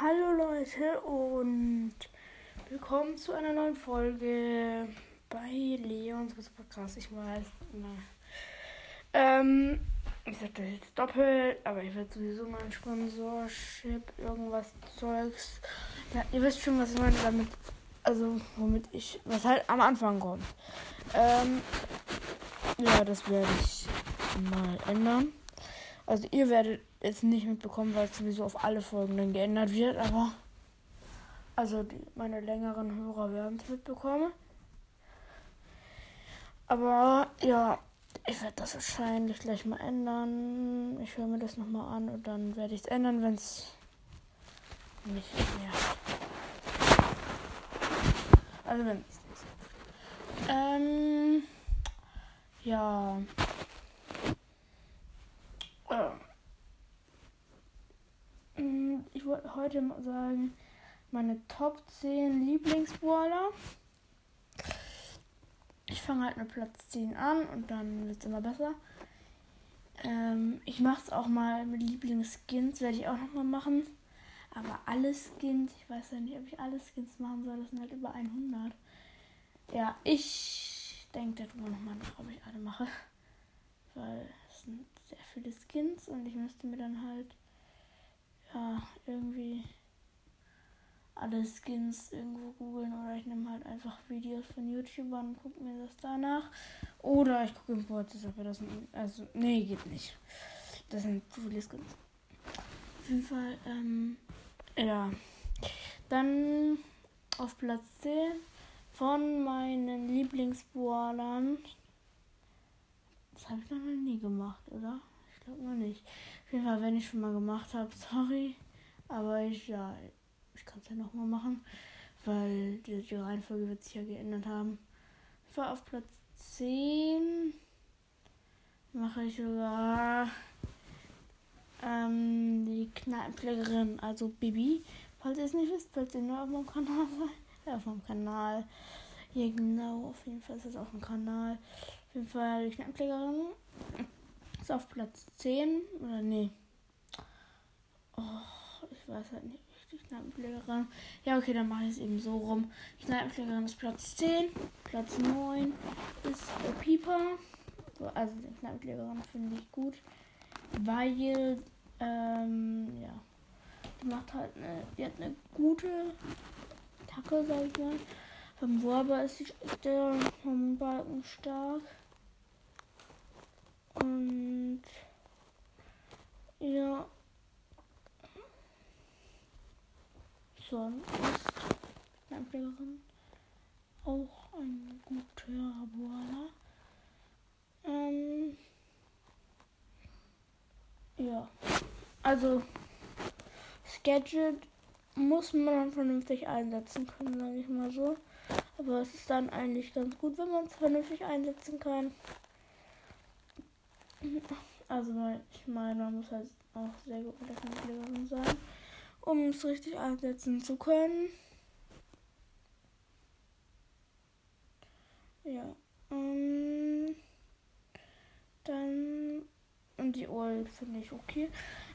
Hallo Leute und willkommen zu einer neuen Folge bei Leons krass, ich weiß. Ähm, ich sag das jetzt doppelt, aber ich werde sowieso mein Sponsorship, irgendwas Zeugs. Ja, ihr wisst schon, was ich meine damit, also womit ich, was halt am Anfang kommt. Ähm, ja, das werde ich mal ändern. Also ihr werdet es nicht mitbekommen, weil es sowieso auf alle Folgen geändert wird, aber also die, meine längeren Hörer werden es mitbekommen. Aber ja, ich werde das wahrscheinlich gleich mal ändern. Ich höre mir das nochmal an und dann werde ich es ändern, wenn es nicht mehr. Also wenn es nicht. Ähm, ja. Mm, ich wollte heute sagen, meine Top 10 Lieblingsbrawler. Ich fange halt mit Platz 10 an und dann wird es immer besser. Ähm, ich mache es auch mal mit Lieblingsskins, werde ich auch nochmal machen. Aber alle Skins, ich weiß ja nicht, ob ich alle Skins machen soll, das sind halt über 100. Ja, ich denke darüber nochmal nach, ob ich alle mache. Weil es sind sehr viele Skins und ich müsste mir dann halt ja irgendwie alle Skins irgendwo googeln oder ich nehme halt einfach Videos von YouTubern und gucke mir das danach. Oder ich gucke im Portes, ob wir das. Also, nee, geht nicht. Das sind zu viele Skins. Auf jeden Fall, ähm, ja. Dann auf Platz 10 von meinen Lieblingsboalern. Das habe ich noch nie gemacht, oder? Ich glaube noch nicht. Auf jeden Fall, wenn ich schon mal gemacht habe, sorry. Aber ich, ja, ich kann es ja nochmal machen, weil die, die, Reihenfolge wird sich ja geändert haben. Ich war auf Platz 10. Mache ich sogar ähm, die Kneipenpflegerin, also Bibi. Falls ihr es nicht wisst, falls ihr nur auf meinem Kanal seid. Ja, auf meinem Kanal. Ja, genau, auf jeden Fall ist es auf dem Kanal. Auf jeden Fall die Kneipenpflegerin. Ist auf Platz 10. Oder nee. Oh, ich weiß halt nicht. Die Kneipenpflegerin. Ja, okay, dann mache ich es eben so rum. Die Kneipenpflegerin ist Platz 10. Platz 9 ist äh, Pieper. Also die Kneipenpflegerin finde ich gut. Weil, ähm, ja. Die macht halt eine, die hat eine gute Tacke, sag ich mal. Vom Warber ist sie der vom Balken stark. Und ja. Sonst ist Landpflegerin auch ein guter Boiler. Ähm, ja. Also, Sketchet muss man vernünftig einsetzen können, sage ich mal so. Aber es ist dann eigentlich ganz gut, wenn man es vernünftig einsetzen kann. Also ich meine, man muss halt auch sehr gut mit der Krankenpflegerin sein, um es richtig einsetzen zu können. Ja. Ähm, dann und die Ult finde ich okay.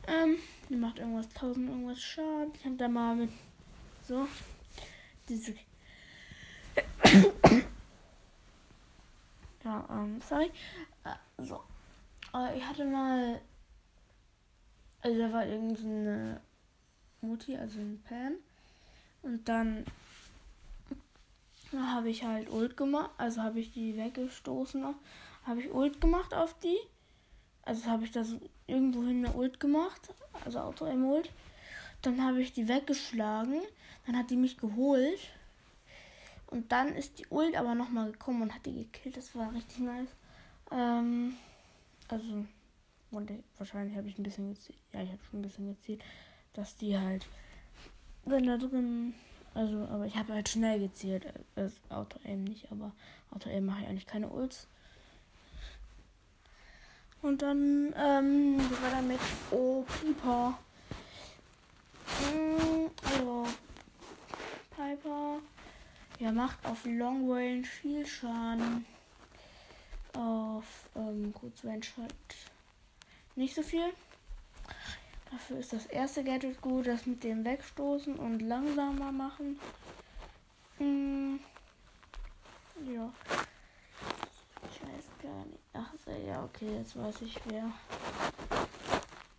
Ähm, die macht irgendwas 1000 irgendwas Schaden. Ich habe da mal mit so diese ja, ähm, sorry. Äh, so. Aber ich hatte mal. Also da war irgendeine Mutti, also ein Pan. Und dann habe ich halt Ult gemacht. Also habe ich die weggestoßen. Habe ich Ult gemacht auf die. Also habe ich das irgendwohin eine Ult gemacht. Also auto ult Dann habe ich die weggeschlagen. Dann hat die mich geholt. Und dann ist die Ult aber nochmal gekommen und hat die gekillt. Das war richtig nice. Ähm, also, und wahrscheinlich habe ich ein bisschen gezählt. Ja, ich habe schon ein bisschen gezählt, dass die halt, wenn da drin, also, aber ich habe halt schnell gezählt. Das Auto aim nicht, aber Auto aim mache ich eigentlich keine Ults. Und dann, ähm, wie war damit? Oh, Piper. Hm, also, Piper. Ja, macht auf Long Range viel Schaden auf ähm, Range halt nicht so viel. Dafür ist das erste Gadget gut, das mit dem Wegstoßen und langsamer machen. Hm. Ja. Ich weiß gar nicht. Ach, ja, okay, jetzt weiß ich wer.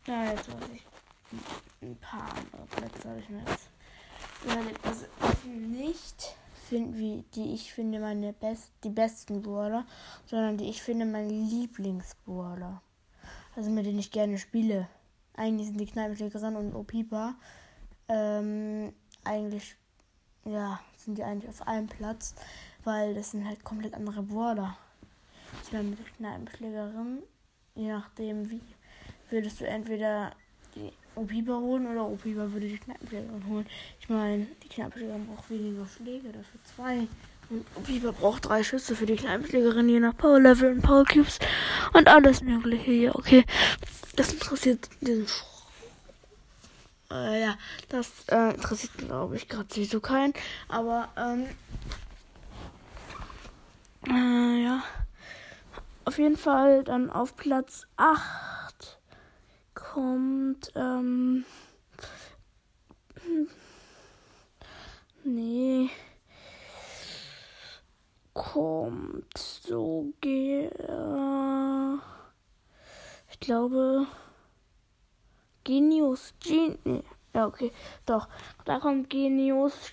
Ja, jetzt weiß ich. Ein paar andere Plätze habe ich mir jetzt überlegt. Also nicht finde, wie die ich finde meine best die besten Brawler, sondern die ich finde meine Lieblingsbrawler. Also mit denen ich gerne spiele. Eigentlich sind die Kneipenschlägerin und Opipa. Ähm, eigentlich, ja, sind die eigentlich auf einem Platz, weil das sind halt komplett andere Brawler. Ich meine, mit der Kneipenschlägerin, je nachdem wie, würdest du entweder die Opipa holen oder Opipa würde die Kneipenschlägerin holen. Ich meine, die Kneipenschlägerin braucht weniger Schläge, dafür zwei. Und Opipa braucht drei Schüsse für die Kneipenschlägerin, je nach Power Level und Power Cubes und alles mögliche hier. Okay, das interessiert diesen Sch äh, ja, das äh, interessiert glaube ich gerade sowieso keinen. Aber ähm, äh, ja. Auf jeden Fall dann auf Platz 8 kommt ähm, nee kommt so äh, ich glaube Genius Genie. Ja, okay. Doch. Da kommt Genius.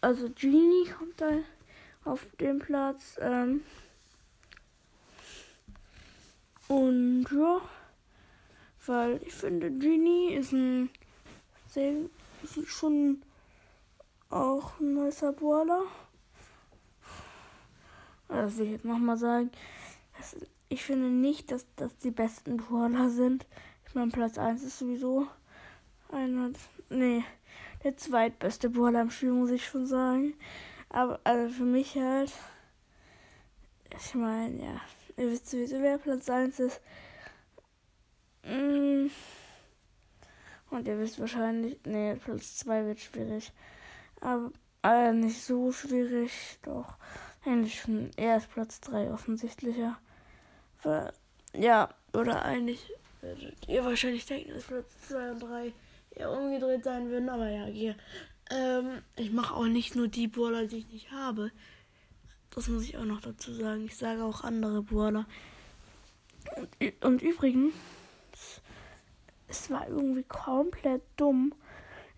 Also Genie kommt da auf den Platz. Ähm und ja. Weil ich finde, Genie ist ein sehr, ist schon auch ein nicer Brawler. Das will ich jetzt nochmal sagen. Ich finde nicht, dass das die besten Brawler sind. Ich meine, Platz 1 ist sowieso einer. Nee, der zweitbeste Brawler im Spiel, muss ich schon sagen. Aber also für mich halt. Ich meine, ja. Ihr wisst sowieso, wer Platz 1 ist. Mm. Und ihr wisst wahrscheinlich. Nee, Platz 2 wird schwierig. Aber äh, nicht so schwierig. Doch. Eigentlich schon eher ist Platz 3 offensichtlicher. Ja, oder eigentlich werdet ihr wahrscheinlich denken, dass Platz 2 und 3 eher umgedreht sein würden. Aber ja, hier. Ähm, ich mache auch nicht nur die Brawler, die ich nicht habe. Das muss ich auch noch dazu sagen. Ich sage auch andere Brawler. Und, und übrigens, es war irgendwie komplett dumm.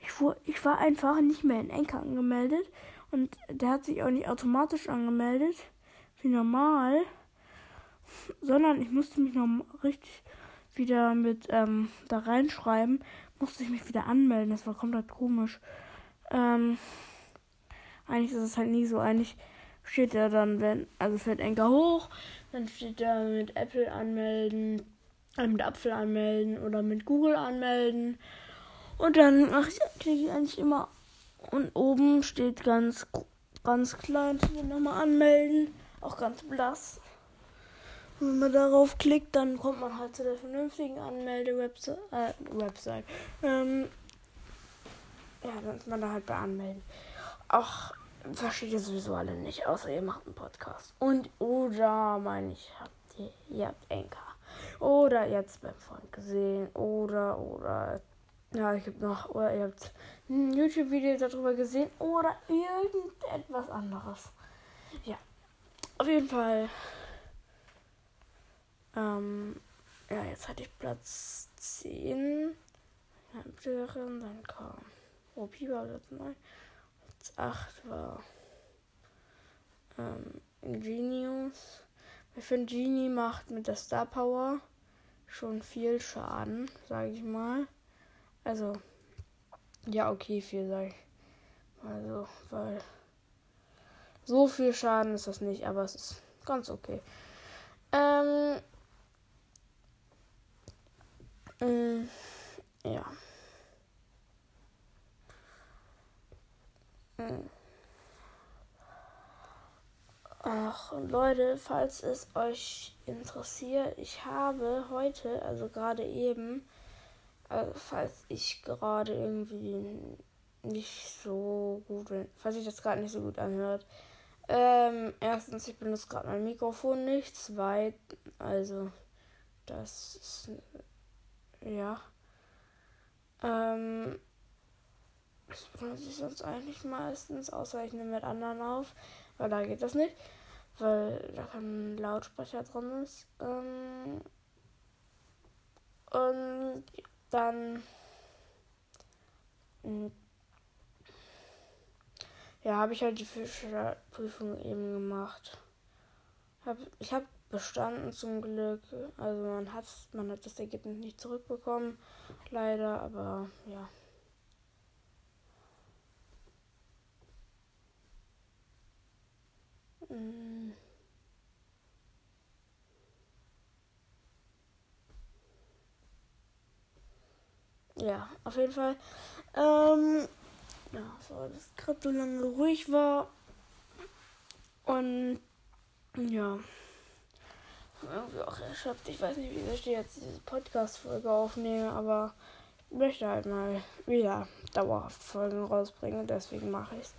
Ich, fuhr, ich war einfach nicht mehr in Enker angemeldet. Und der hat sich auch nicht automatisch angemeldet, wie normal. Sondern ich musste mich noch richtig wieder mit ähm, da reinschreiben, musste ich mich wieder anmelden. Das war komplett komisch. Ähm, eigentlich ist es halt nie so. Eigentlich steht da dann, wenn, also fährt Enker hoch, dann steht da mit Apple anmelden, mit Apfel anmelden oder mit Google anmelden. Und dann kriege ich eigentlich immer. Und oben steht ganz, ganz klein, nochmal anmelden. Auch ganz blass. Und wenn man darauf klickt, dann kommt man halt zu der vernünftigen Anmelde-Website. Äh, Website. Ähm, ja, dann ist man da halt bei Anmelden. Auch versteht ihr sowieso alle nicht, außer ihr macht einen Podcast. Und oder meine ich, habt ihr, ihr habt Enka. Oder ihr habt es beim Freund gesehen. Oder, oder. Ja, ich habe noch, oder ihr habt ein YouTube-Video darüber gesehen. Oder irgendetwas anderes. Ja. Auf jeden Fall ähm, ja, jetzt hatte ich Platz 10. Dann kam Ropi war Platz 9. Platz 8 war ähm, Genius. Ich finde, Genie macht mit der Star Power schon viel Schaden, sage ich mal. Also, ja, okay, viel, sage ich. Also, weil so viel Schaden ist das nicht, aber es ist ganz okay. Ähm, Mm, ja. Mm. Ach, und Leute, falls es euch interessiert, ich habe heute, also gerade eben, also falls ich gerade irgendwie nicht so gut falls ich das gerade nicht so gut anhört. Ähm, erstens, ich benutze gerade mein Mikrofon nicht. Zweitens, also, das ist ja. Ähm, das benutze ich sonst eigentlich meistens, außer ich nehme mit anderen auf, weil da geht das nicht, weil da kein Lautsprecher drin ist. Ähm, und dann hm, ja, habe ich halt die Fischerprüfung eben gemacht. Hab, ich habe bestanden zum Glück. Also man hat, man hat das Ergebnis nicht zurückbekommen, leider, aber ja. Ja, auf jeden Fall. Ähm, ja, so, dass gerade so lange ruhig war. Und ja. Irgendwie auch erschöpft. Ich weiß nicht, wie ich jetzt diese Podcast-Folge aufnehme, aber ich möchte halt mal wieder dauerhaft Folgen rausbringen. Deswegen mache ich es.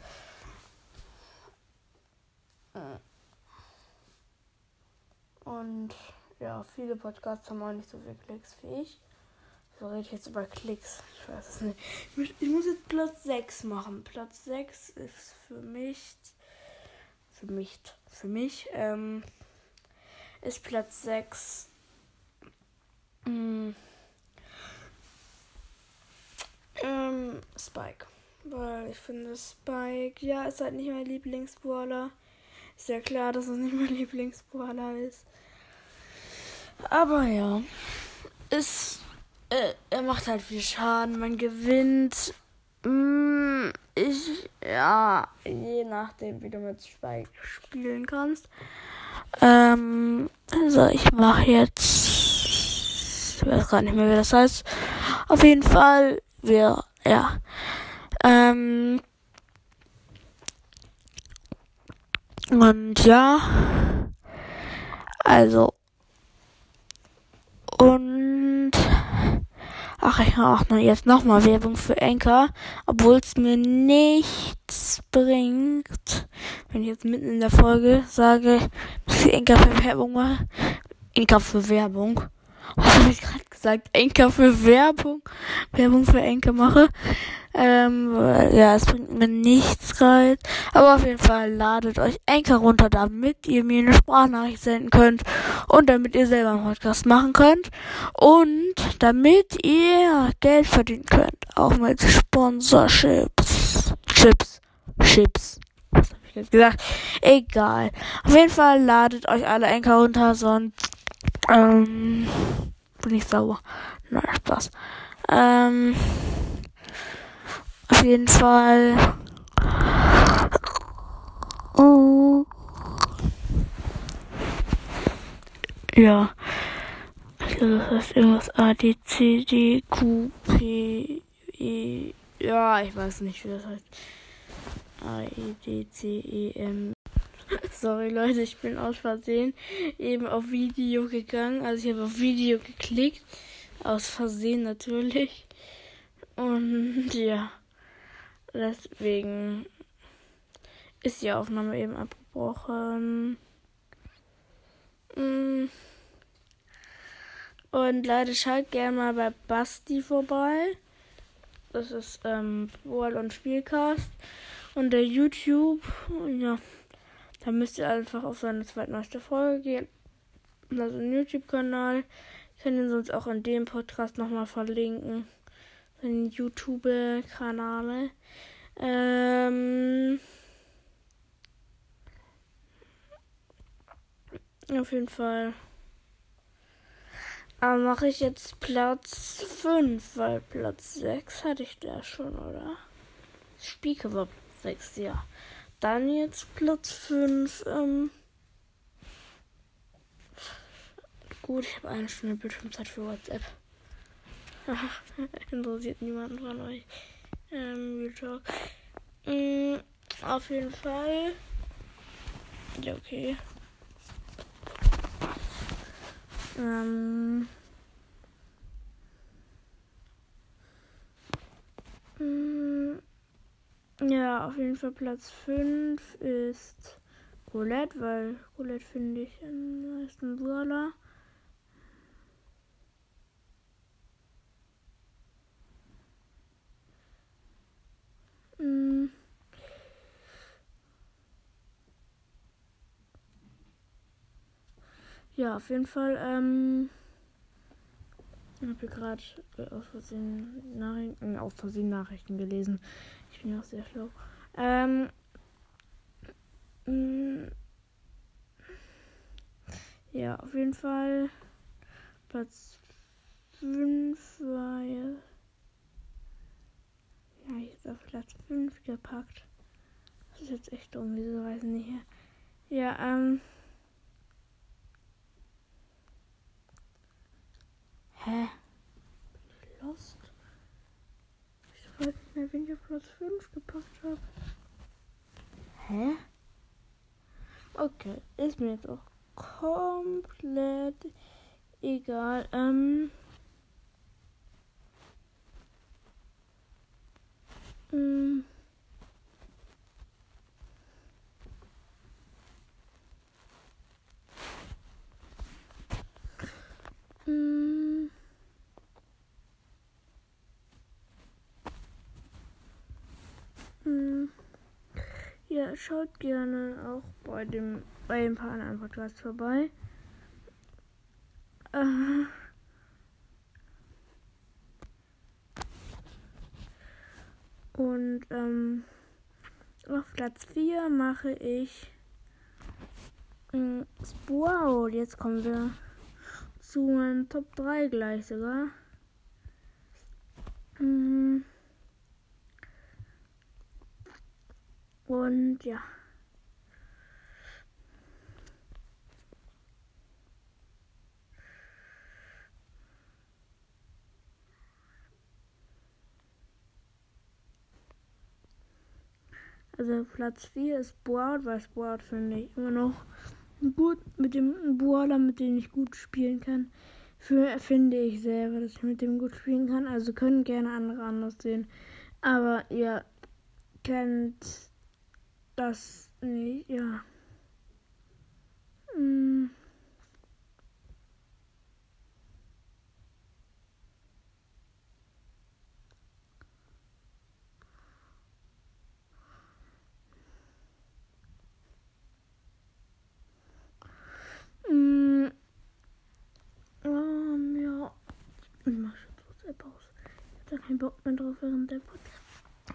Und ja, viele Podcasts haben auch nicht so viel Klicks wie ich. So rede ich jetzt über Klicks. Ich weiß es nicht. Ich muss jetzt Platz 6 machen. Platz 6 ist für mich. Für mich. Für mich. Ähm, ist Platz 6. Hm, ähm, Spike. Weil ich finde Spike, ja, ist halt nicht mein Lieblingsbrawler. Ist ja klar, dass es nicht mein Lieblingsbrawler ist. Aber ja. Ist äh, er macht halt viel Schaden, man gewinnt. Mm, ich, ja, je nachdem, wie du mit Spike spielen kannst. Ähm, also ich mache jetzt, ich weiß gar nicht mehr, wie das heißt. Auf jeden Fall, wir, ja. Ähm, und ja, also, und Ach, ich mache jetzt nochmal Werbung für Anchor, obwohl es mir nichts bringt. Wenn ich jetzt mitten in der Folge sage, dass ich Anchor für Werbung mache. Anchor für Werbung. Was habe ich gerade gesagt? Anchor für Werbung. Werbung für Anchor mache. Ähm, ja, es bringt mir nichts rein. Aber auf jeden Fall ladet euch Anchor runter, damit ihr mir eine Sprachnachricht senden könnt. Und damit ihr selber einen Podcast machen könnt. Und damit ihr Geld verdienen könnt. Auch mit Sponsorships. Chips. Chips. Was habe ich jetzt gesagt? Egal. Auf jeden Fall ladet euch alle Anchor runter, sonst ähm, bin ich sauer. Nein, Spaß. Ähm, auf jeden Fall. Oh. Ja. Ich glaube, das heißt irgendwas A, D, C, D, Q, P, E. Ja, ich weiß nicht, wie das heißt. A, E, D, C, E, M. Sorry Leute, ich bin aus Versehen eben auf Video gegangen. Also ich habe auf Video geklickt. Aus Versehen natürlich. Und ja. Deswegen ist die Aufnahme eben abgebrochen. Mm. Und Leute, schaut gerne mal bei Basti vorbei. Das ist ähm, Wall und Spielcast. Und der YouTube. Ja, da müsst ihr einfach auf seine zweitneueste Folge gehen. Also ein YouTube-Kanal. Ich kann ihn sonst auch in dem Podcast nochmal verlinken. Seinen YouTube-Kanal. Ähm, auf jeden Fall. Aber mache ich jetzt Platz 5, weil Platz 6 hatte ich da schon, oder? Spieke war 6, ja. Dann jetzt Platz 5. Ähm Gut, ich habe eine Stunde Bildschirmzeit für WhatsApp. Interessiert niemanden von euch ähm, Real. Mm, auf jeden Fall. Ja, okay. Ähm. Mm, ja, auf jeden Fall Platz 5 ist Roulette, weil Roulette finde ich am meisten Brawler. Hm. Ja, auf jeden Fall. Ähm, ich habe gerade äh, aus Versehen Nachrichten, äh, aus Versehen Nachrichten gelesen. Bin auch sehr schlau. Ähm, mm, ja, auf jeden Fall Platz 5 war ja. Ich habe auf Platz 5 gepackt. Das ist jetzt echt dumm, wieso weiß ich nicht. Ja, ähm. Hä? Bin ich lost? Ich weiß nicht mehr, wen ich auf Platz 5 gepackt habe. Hä? Okay, ist mir jetzt auch komplett egal. Ähm. Mm. Mm. Ja, schaut gerne auch bei dem bei ein paar anderen Podcasts vorbei. Äh. Und ähm, auf Platz 4 mache ich äh, Wow, jetzt kommen wir zu meinen Top 3 gleich sogar. Mhm. Und ja. Also Platz 4 ist Board, weil Board finde ich immer noch gut mit dem Boarder, mit dem ich gut spielen kann. Für, finde ich selber, dass ich mit dem gut spielen kann. Also können gerne andere anders sehen. Aber ihr kennt das nicht, ja. Hm. Mm, ähm, ja. Ich mach schon WhatsApp aus. Ich hab da keinen Bock mehr drauf während der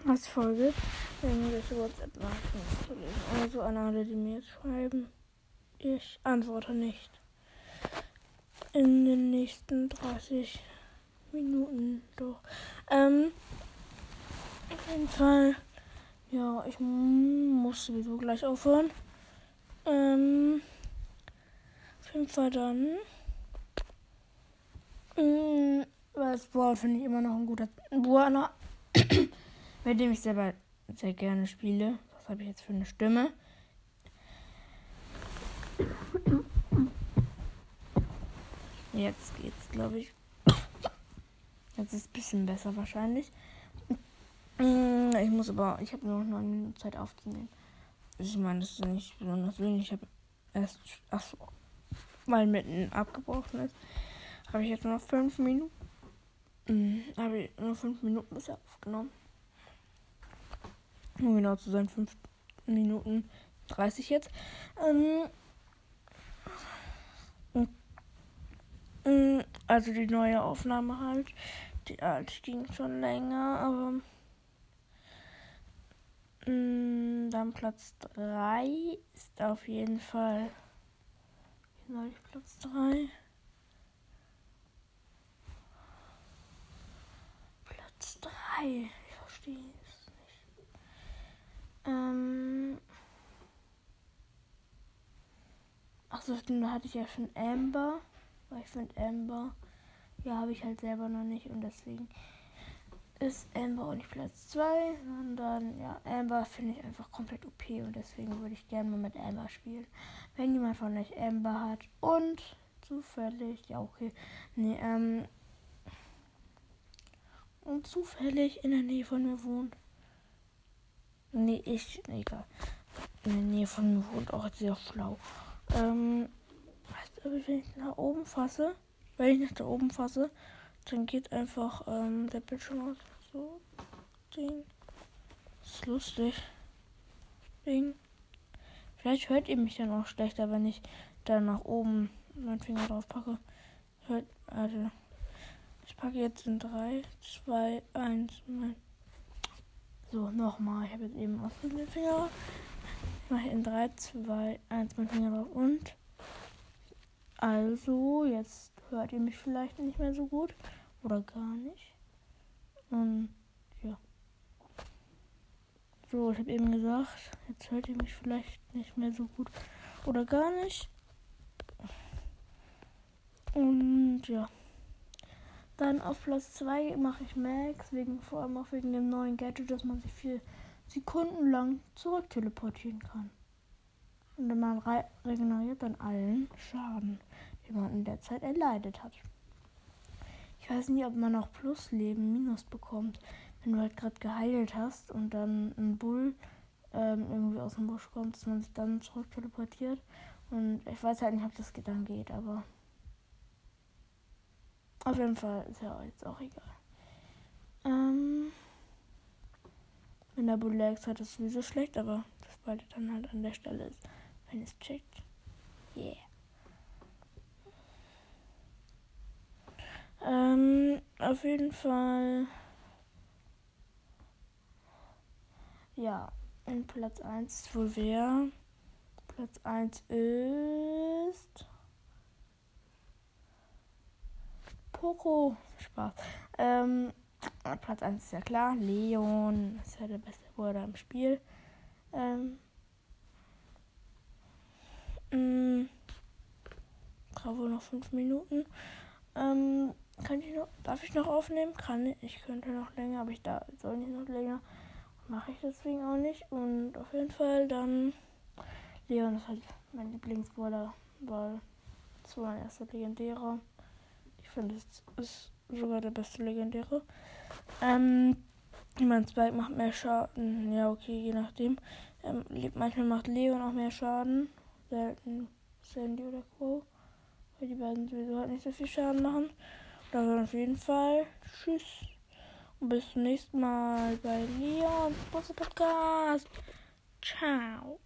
Podcast-Folge. Irgendwelche WhatsApp-Nachrichten zu lesen. Also an alle, die mir jetzt schreiben. Ich antworte nicht. In den nächsten 30 Minuten doch. Ähm, auf jeden Fall. Ja, ich muss sowieso gleich aufhören. Ähm, jeden Fall dann. Mh, weil das Brawl finde ich immer noch ein guter Brawler, mit dem ich selber sehr gerne spiele. Was habe ich jetzt für eine Stimme? Jetzt geht's, glaube ich. Jetzt ist es ein bisschen besser wahrscheinlich. Ich muss aber, ich habe nur noch 9 Minuten Zeit aufzunehmen. Ich meine, das ist nicht besonders wenig. Ich habe erst, achso, weil mitten abgebrochen ist, habe ich jetzt nur noch fünf Minuten. Mhm, habe ich nur fünf Minuten bisher aufgenommen. Um genau zu sein, fünf Minuten 30 jetzt. Ähm, mm, also die neue Aufnahme halt. Die alte ging schon länger, aber mm, dann Platz 3 ist auf jeden Fall ich Platz 3? Platz 3. Ich verstehe. Ähm. Achso, da hatte ich ja schon Amber. Weil ich finde Amber. Ja, habe ich halt selber noch nicht und deswegen ist Amber auch nicht Platz 2, sondern ja, Amber finde ich einfach komplett OP und deswegen würde ich gerne mal mit Amber spielen. Wenn jemand von euch Amber hat und zufällig, ja okay, nee, ähm, und zufällig in der Nähe von mir wohnt. Nee, ich, egal. In der Nähe von mir wohnt auch sehr schlau. Ähm, weißt du, wenn ich nach oben fasse, wenn ich nach da oben fasse, dann geht einfach ähm, der Bildschirm aus. So. Ding. Ist lustig. Ding. Vielleicht hört ihr mich dann auch schlechter, wenn ich da nach oben meinen Finger drauf packe. Hört, warte. Ich packe jetzt in 3, 2, 1. Mein so, nochmal. Ich habe jetzt eben aus den Finger. Ich mache in 3, 2, 1 meinen Finger drauf. Und. Also, jetzt hört ihr mich vielleicht nicht mehr so gut. Oder gar nicht. Und ja. So, ich habe eben gesagt, jetzt hört ihr mich vielleicht nicht mehr so gut. Oder gar nicht. Und ja. Dann auf Platz 2 mache ich Max, wegen, vor allem auch wegen dem neuen Gadget, dass man sich vier Sekunden lang zurück teleportieren kann. Und man regeneriert dann allen Schaden, den man in der Zeit erleidet hat. Ich weiß nicht, ob man auch Plusleben Minus bekommt, wenn du halt gerade geheilt hast und dann ein Bull ähm, irgendwie aus dem Busch kommt, dass man sich dann zurück teleportiert. Und ich weiß halt nicht, ob das dann geht, aber. Auf jeden Fall ist ja jetzt auch egal. Ähm, wenn der Bulex hat, ist sowieso schlecht, aber das bald dann halt an der Stelle ist, wenn es checkt. Yeah. Ähm, auf jeden Fall. Ja, in Platz 1 ist wohl wer? Platz 1 ist. Poco. Spaß. Ähm, Platz 1 ist ja klar. Leon ist ja der beste Bruder im Spiel. Ähm, mh, wohl noch 5 Minuten. Ähm, kann ich noch, darf ich noch aufnehmen? Kann ich. Ich könnte noch länger, aber ich da soll nicht noch länger. Mache ich deswegen auch nicht. Und auf jeden Fall dann. Leon ist halt mein Lieblingsbruder, weil es war mein erster legendärer finde, es ist sogar der beste Legendäre. Ähm, mein Spike macht mehr Schaden. Ja, okay, je nachdem. Ähm, manchmal macht Leon auch mehr Schaden. Selten Sandy oder Quo. Weil die beiden sowieso halt nicht so viel Schaden machen. dann auf jeden Fall. Tschüss. Und bis zum nächsten Mal bei Leon Podcast. Ciao.